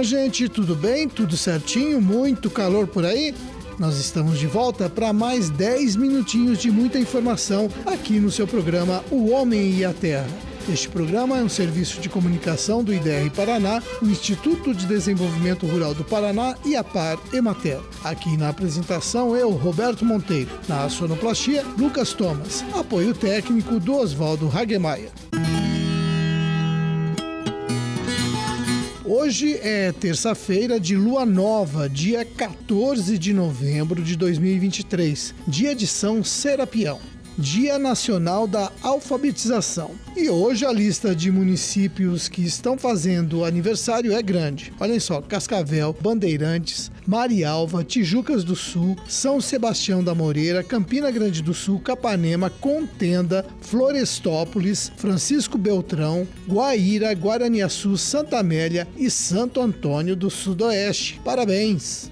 minha gente, tudo bem? Tudo certinho? Muito calor por aí? Nós estamos de volta para mais 10 minutinhos de muita informação aqui no seu programa O Homem e a Terra. Este programa é um serviço de comunicação do IDR Paraná, o Instituto de Desenvolvimento Rural do Paraná e a Par Emater. Aqui na apresentação eu, Roberto Monteiro. Na sonoplastia, Lucas Thomas. Apoio técnico do Oswaldo Hagemeyer. Hoje é terça-feira de lua nova, dia 14 de novembro de 2023, dia de São Serapião. Dia Nacional da Alfabetização. E hoje a lista de municípios que estão fazendo aniversário é grande. Olhem só: Cascavel, Bandeirantes, Marialva, Tijucas do Sul, São Sebastião da Moreira, Campina Grande do Sul, Capanema, Contenda, Florestópolis, Francisco Beltrão, Guaíra, Guaraniaçu, Santa Amélia e Santo Antônio do Sudoeste. Parabéns!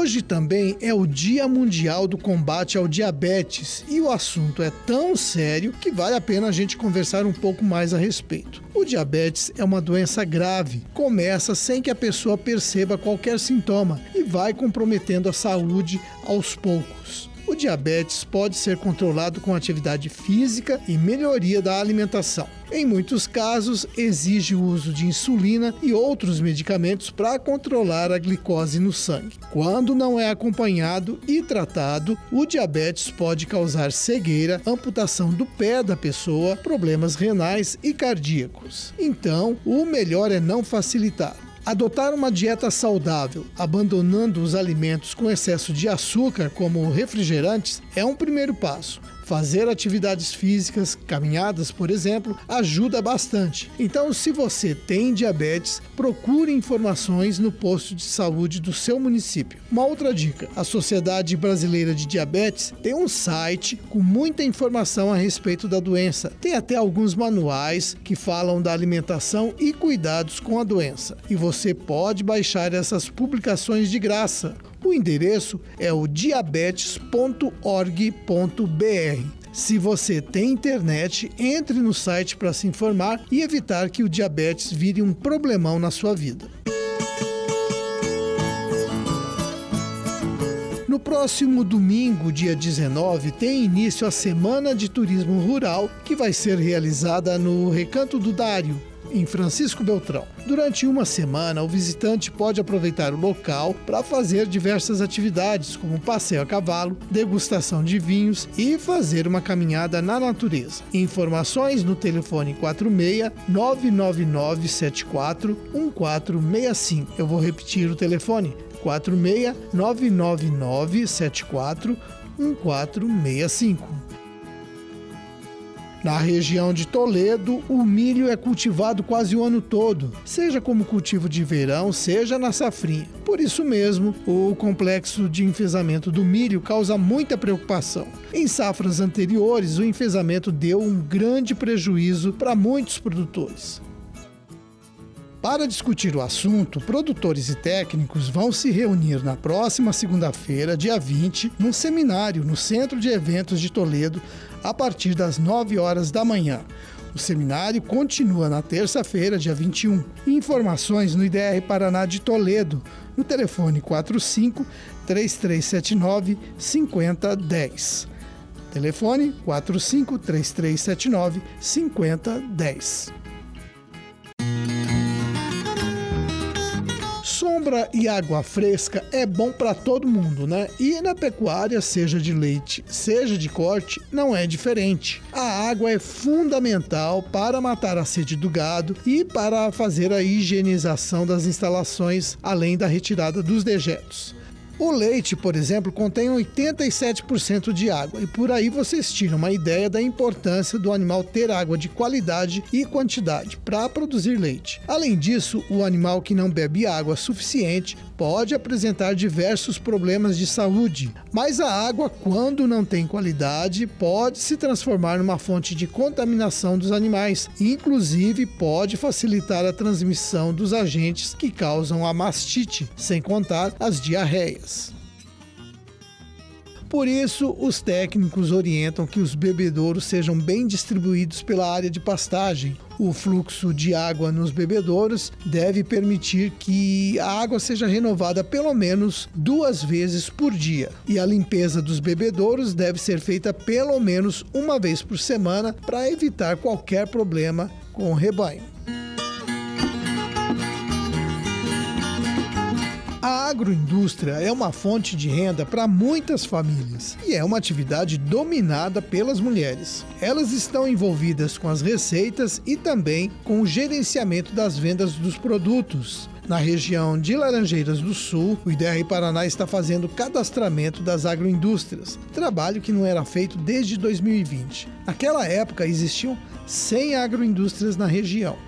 Hoje também é o Dia Mundial do Combate ao Diabetes e o assunto é tão sério que vale a pena a gente conversar um pouco mais a respeito. O diabetes é uma doença grave, começa sem que a pessoa perceba qualquer sintoma e vai comprometendo a saúde aos poucos. O diabetes pode ser controlado com atividade física e melhoria da alimentação. Em muitos casos, exige o uso de insulina e outros medicamentos para controlar a glicose no sangue. Quando não é acompanhado e tratado, o diabetes pode causar cegueira, amputação do pé da pessoa, problemas renais e cardíacos. Então, o melhor é não facilitar. Adotar uma dieta saudável, abandonando os alimentos com excesso de açúcar, como refrigerantes, é um primeiro passo. Fazer atividades físicas, caminhadas, por exemplo, ajuda bastante. Então, se você tem diabetes, procure informações no posto de saúde do seu município. Uma outra dica: a Sociedade Brasileira de Diabetes tem um site com muita informação a respeito da doença. Tem até alguns manuais que falam da alimentação e cuidados com a doença. E você pode baixar essas publicações de graça. O endereço é o diabetes.org.br. Se você tem internet, entre no site para se informar e evitar que o diabetes vire um problemão na sua vida. No próximo domingo, dia 19, tem início a Semana de Turismo Rural, que vai ser realizada no Recanto do Dário, em Francisco Beltrão. Durante uma semana, o visitante pode aproveitar o local para fazer diversas atividades, como passeio a cavalo, degustação de vinhos e fazer uma caminhada na natureza. Informações no telefone 46 999 74 1465. Eu vou repetir o telefone: 46 999 74 1465. Na região de Toledo, o milho é cultivado quase o ano todo, seja como cultivo de verão, seja na safrinha. Por isso mesmo, o complexo de enfesamento do milho causa muita preocupação. Em safras anteriores, o enfesamento deu um grande prejuízo para muitos produtores. Para discutir o assunto, produtores e técnicos vão se reunir na próxima segunda-feira, dia 20, num seminário no Centro de Eventos de Toledo, a partir das 9 horas da manhã. O seminário continua na terça-feira, dia 21. Informações no IDR Paraná de Toledo, no telefone 45 3379 5010. Telefone 45 3379 5010. Sombra e água fresca é bom para todo mundo, né? E na pecuária, seja de leite, seja de corte, não é diferente. A água é fundamental para matar a sede do gado e para fazer a higienização das instalações, além da retirada dos dejetos. O leite, por exemplo, contém 87% de água e por aí vocês tiram uma ideia da importância do animal ter água de qualidade e quantidade para produzir leite. Além disso, o animal que não bebe água suficiente pode apresentar diversos problemas de saúde, mas a água, quando não tem qualidade, pode se transformar numa fonte de contaminação dos animais, inclusive pode facilitar a transmissão dos agentes que causam a mastite, sem contar as diarreias. Por isso, os técnicos orientam que os bebedouros sejam bem distribuídos pela área de pastagem. O fluxo de água nos bebedouros deve permitir que a água seja renovada pelo menos duas vezes por dia. E a limpeza dos bebedouros deve ser feita pelo menos uma vez por semana para evitar qualquer problema com o rebanho. A agroindústria é uma fonte de renda para muitas famílias e é uma atividade dominada pelas mulheres. Elas estão envolvidas com as receitas e também com o gerenciamento das vendas dos produtos. Na região de Laranjeiras do Sul, o IDR Paraná está fazendo cadastramento das agroindústrias, trabalho que não era feito desde 2020. Naquela época existiam 100 agroindústrias na região.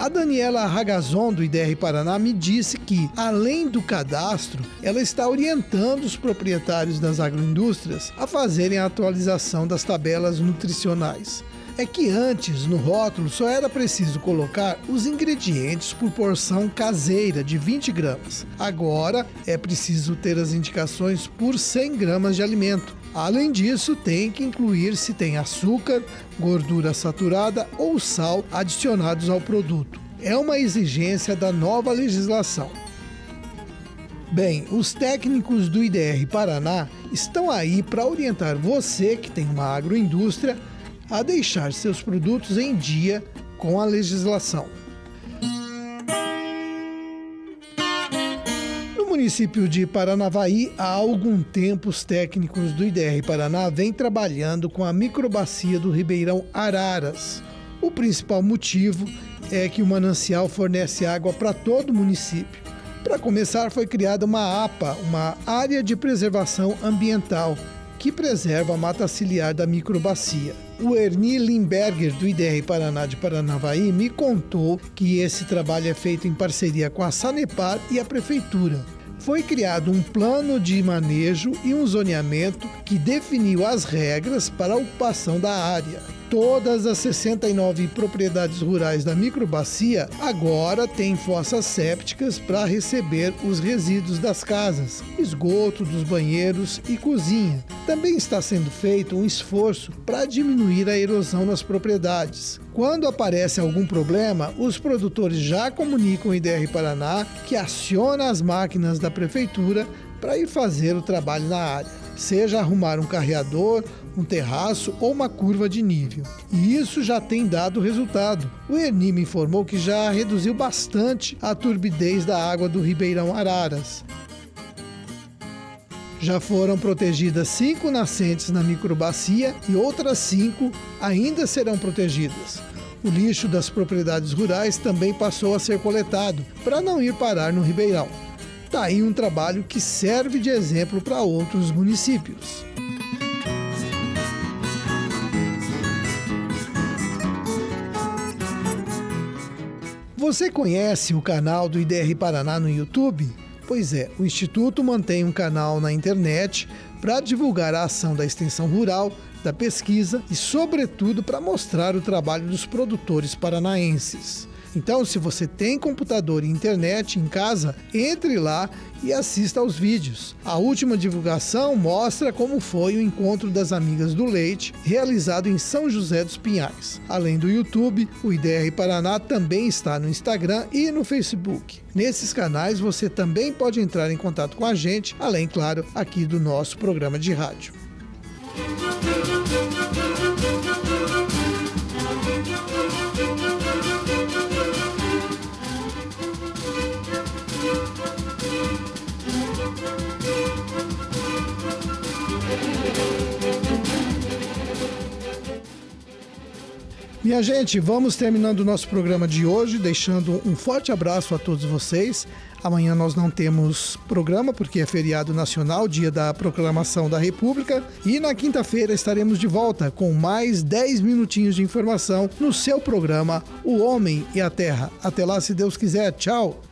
A Daniela Ragazon, do IDR Paraná, me disse que, além do cadastro, ela está orientando os proprietários das agroindústrias a fazerem a atualização das tabelas nutricionais. É que antes, no rótulo, só era preciso colocar os ingredientes por porção caseira de 20 gramas. Agora é preciso ter as indicações por 100 gramas de alimento. Além disso, tem que incluir se tem açúcar, gordura saturada ou sal adicionados ao produto. É uma exigência da nova legislação. Bem, os técnicos do IDR Paraná estão aí para orientar você que tem uma agroindústria a deixar seus produtos em dia com a legislação. município de Paranavaí, há algum tempo os técnicos do IDR Paraná vêm trabalhando com a microbacia do Ribeirão Araras. O principal motivo é que o manancial fornece água para todo o município. Para começar, foi criada uma APA, uma área de preservação ambiental, que preserva a mata ciliar da microbacia. O Ernie Limberger, do IDR Paraná de Paranavaí, me contou que esse trabalho é feito em parceria com a Sanepar e a Prefeitura foi criado um plano de manejo e um zoneamento que definiu as regras para a ocupação da área. Todas as 69 propriedades rurais da microbacia agora têm fossas sépticas para receber os resíduos das casas, esgoto dos banheiros e cozinha. Também está sendo feito um esforço para diminuir a erosão nas propriedades. Quando aparece algum problema, os produtores já comunicam ao IDR Paraná que aciona as máquinas da prefeitura para ir fazer o trabalho na área, seja arrumar um carreador um terraço ou uma curva de nível. E isso já tem dado resultado. O Erni me informou que já reduziu bastante a turbidez da água do Ribeirão Araras. Já foram protegidas cinco nascentes na microbacia e outras cinco ainda serão protegidas. O lixo das propriedades rurais também passou a ser coletado para não ir parar no Ribeirão. Está aí um trabalho que serve de exemplo para outros municípios. Você conhece o canal do IDR Paraná no YouTube? Pois é, o Instituto mantém um canal na internet para divulgar a ação da extensão rural, da pesquisa e, sobretudo, para mostrar o trabalho dos produtores paranaenses. Então, se você tem computador e internet em casa, entre lá e assista aos vídeos. A última divulgação mostra como foi o encontro das amigas do leite, realizado em São José dos Pinhais. Além do YouTube, o IDR Paraná também está no Instagram e no Facebook. Nesses canais você também pode entrar em contato com a gente, além, claro, aqui do nosso programa de rádio. Minha gente, vamos terminando o nosso programa de hoje, deixando um forte abraço a todos vocês. Amanhã nós não temos programa porque é feriado nacional, dia da proclamação da República. E na quinta-feira estaremos de volta com mais 10 minutinhos de informação no seu programa O Homem e a Terra. Até lá, se Deus quiser. Tchau!